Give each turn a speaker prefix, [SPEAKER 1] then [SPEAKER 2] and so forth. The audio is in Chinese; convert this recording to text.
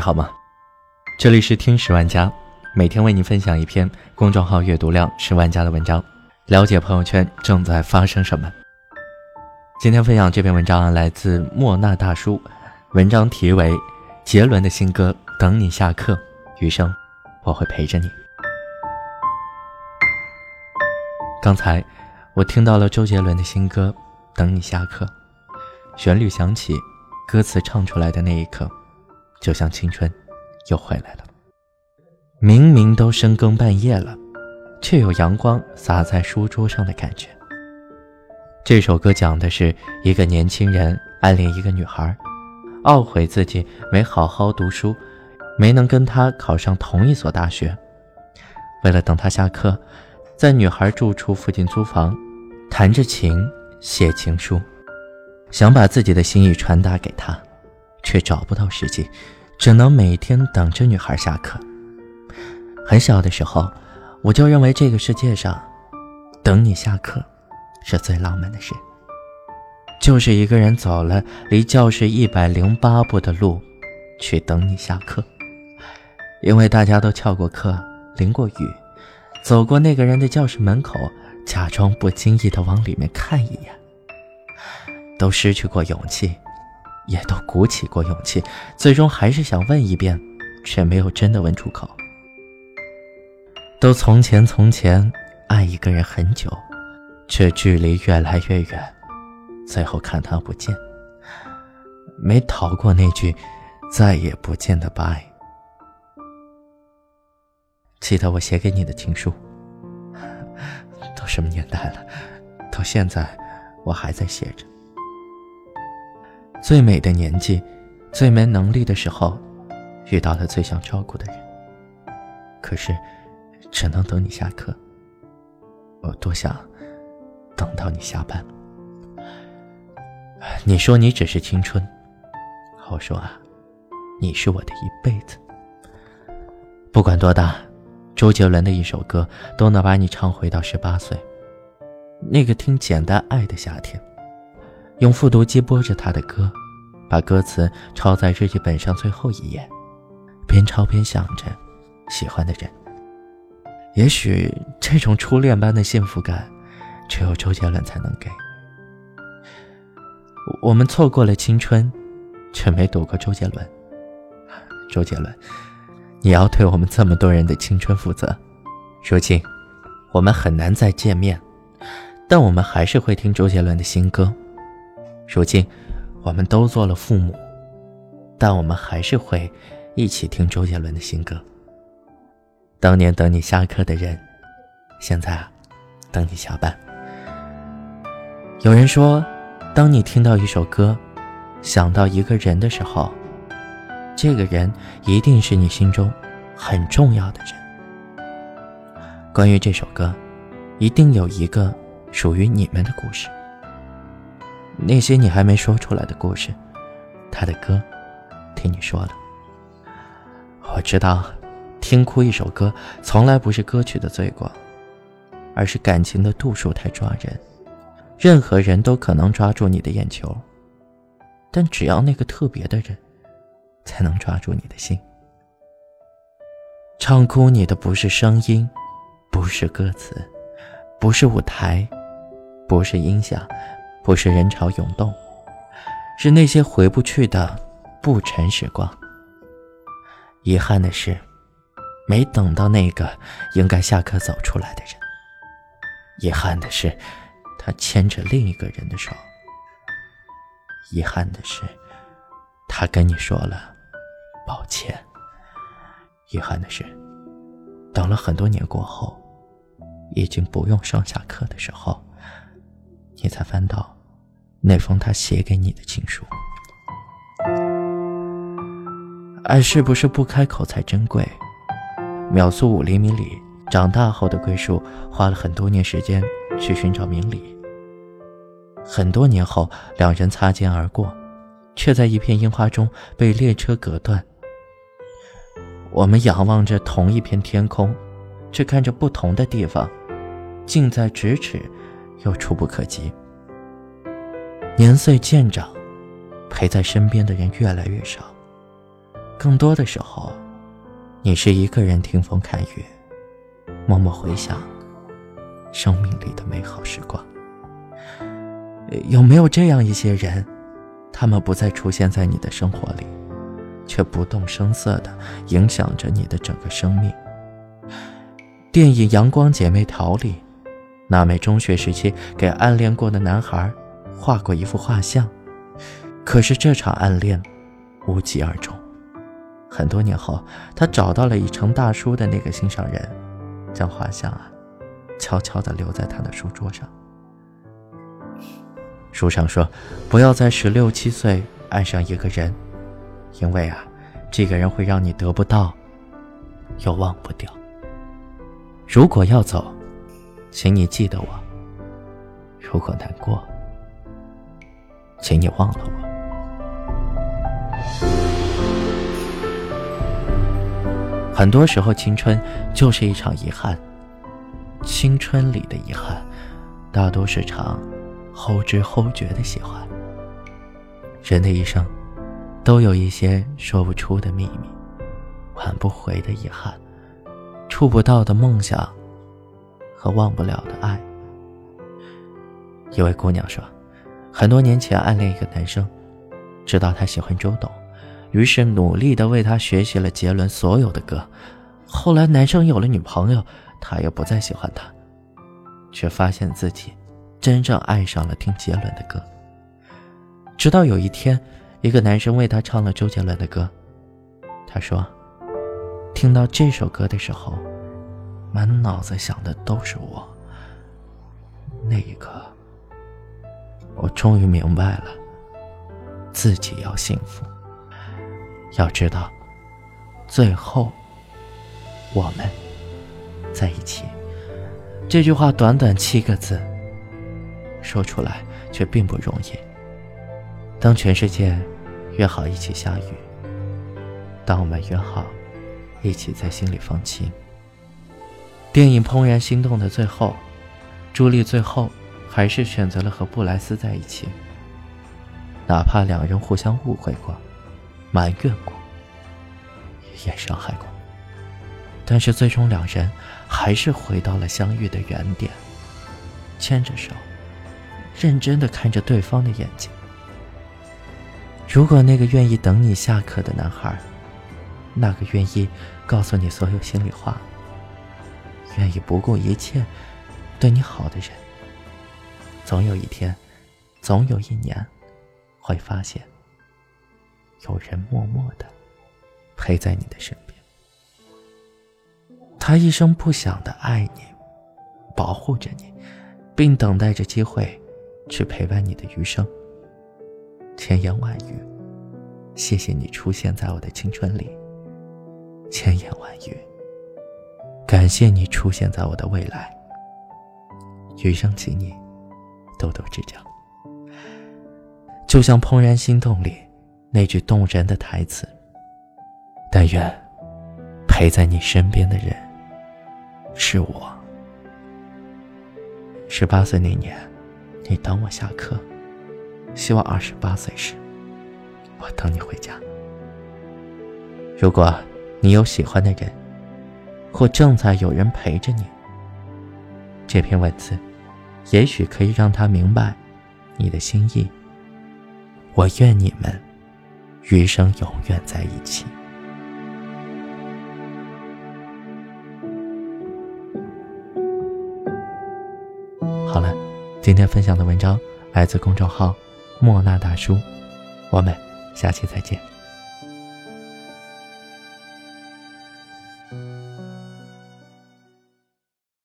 [SPEAKER 1] 好吗？这里是听十万加，每天为你分享一篇公众号阅读量十万加的文章，了解朋友圈正在发生什么。今天分享这篇文章来自莫那大叔，文章题为《杰伦的新歌等你下课》，余生我会陪着你。刚才我听到了周杰伦的新歌《等你下课》，旋律响起，歌词唱出来的那一刻。就像青春又回来了。明明都深更半夜了，却有阳光洒在书桌上的感觉。这首歌讲的是一个年轻人暗恋一个女孩，懊悔自己没好好读书，没能跟她考上同一所大学。为了等她下课，在女孩住处附近租房，弹着琴写情书，想把自己的心意传达给她。却找不到时机，只能每天等着女孩下课。很小的时候，我就认为这个世界上，等你下课是最浪漫的事。就是一个人走了离教室一百零八步的路，去等你下课。因为大家都翘过课，淋过雨，走过那个人的教室门口，假装不经意的往里面看一眼，都失去过勇气。也都鼓起过勇气，最终还是想问一遍，却没有真的问出口。都从前从前爱一个人很久，却距离越来越远，最后看他不见，没逃过那句再也不见的拜。记得我写给你的情书，都什么年代了，到现在我还在写着。最美的年纪，最没能力的时候，遇到了最想照顾的人。可是，只能等你下课。我多想等到你下班。你说你只是青春，我说啊，你是我的一辈子。不管多大，周杰伦的一首歌都能把你唱回到十八岁，那个听简单爱的夏天。用复读机播着他的歌，把歌词抄在日记本上最后一页，边抄边想着喜欢的人。也许这种初恋般的幸福感，只有周杰伦才能给。我们错过了青春，却没躲过周杰伦。周杰伦，你要对我们这么多人的青春负责。如今，我们很难再见面，但我们还是会听周杰伦的新歌。如今，我们都做了父母，但我们还是会一起听周杰伦的新歌。当年等你下课的人，现在啊，等你下班。有人说，当你听到一首歌，想到一个人的时候，这个人一定是你心中很重要的人。关于这首歌，一定有一个属于你们的故事。那些你还没说出来的故事，他的歌，听你说了。我知道，听哭一首歌，从来不是歌曲的罪过，而是感情的度数太抓人。任何人都可能抓住你的眼球，但只要那个特别的人，才能抓住你的心。唱哭你的不是声音，不是歌词，不是舞台，不是音响。不是人潮涌动，是那些回不去的不尘时光。遗憾的是，没等到那个应该下课走出来的人。遗憾的是，他牵着另一个人的手。遗憾的是，他跟你说了抱歉。遗憾的是，等了很多年过后，已经不用上下课的时候。你才翻到那封他写给你的情书。爱是不是不开口才珍贵？秒速五厘米里长大后的桂树花了很多年时间去寻找明理。很多年后，两人擦肩而过，却在一片樱花中被列车隔断。我们仰望着同一片天空，却看着不同的地方，近在咫尺。又触不可及。年岁渐长，陪在身边的人越来越少，更多的时候，你是一个人听风看雨，默默回想生命里的美好时光。有没有这样一些人，他们不再出现在你的生活里，却不动声色的影响着你的整个生命？电影《阳光姐妹淘》里，娜美中学时期给暗恋过的男孩画过一幅画像，可是这场暗恋无疾而终。很多年后，他找到了已成大叔的那个心上人，将画像啊悄悄地留在他的书桌上。书上说，不要在十六七岁爱上一个人，因为啊，这个人会让你得不到，又忘不掉。如果要走，请你记得我；如果难过，请你忘了我。很多时候，青春就是一场遗憾。青春里的遗憾，大多是场后知后觉的喜欢。人的一生，都有一些说不出的秘密，挽不回的遗憾。触不到的梦想和忘不了的爱。一位姑娘说，很多年前暗恋一个男生，知道他喜欢周董，于是努力的为他学习了杰伦所有的歌。后来男生有了女朋友，他也不再喜欢他，却发现自己真正爱上了听杰伦的歌。直到有一天，一个男生为他唱了周杰伦的歌，他说。听到这首歌的时候，满脑子想的都是我。那一刻，我终于明白了，自己要幸福。要知道，最后我们在一起。这句话短短七个字，说出来却并不容易。当全世界约好一起下雨，当我们约好。一起在心里放晴。电影《怦然心动》的最后，朱莉最后还是选择了和布莱斯在一起。哪怕两人互相误会过、埋怨过、也伤害过，但是最终两人还是回到了相遇的原点，牵着手，认真的看着对方的眼睛。如果那个愿意等你下课的男孩。那个愿意告诉你所有心里话、愿意不顾一切对你好的人，总有一天，总有一年，会发现有人默默的陪在你的身边。他一声不响的爱你，保护着你，并等待着机会去陪伴你的余生。千言万语，谢谢你出现在我的青春里。千言万语，感谢你出现在我的未来。余生，请你豆豆之交。就像《怦然心动》里那句动人的台词：“但愿陪在你身边的人是我。”十八岁那年，你等我下课，希望二十八岁时，我等你回家。如果。你有喜欢的人，或正在有人陪着你。这篇文字，也许可以让他明白你的心意。我愿你们余生永远在一起。好了，今天分享的文章来自公众号“莫那大叔”，我们下期再见。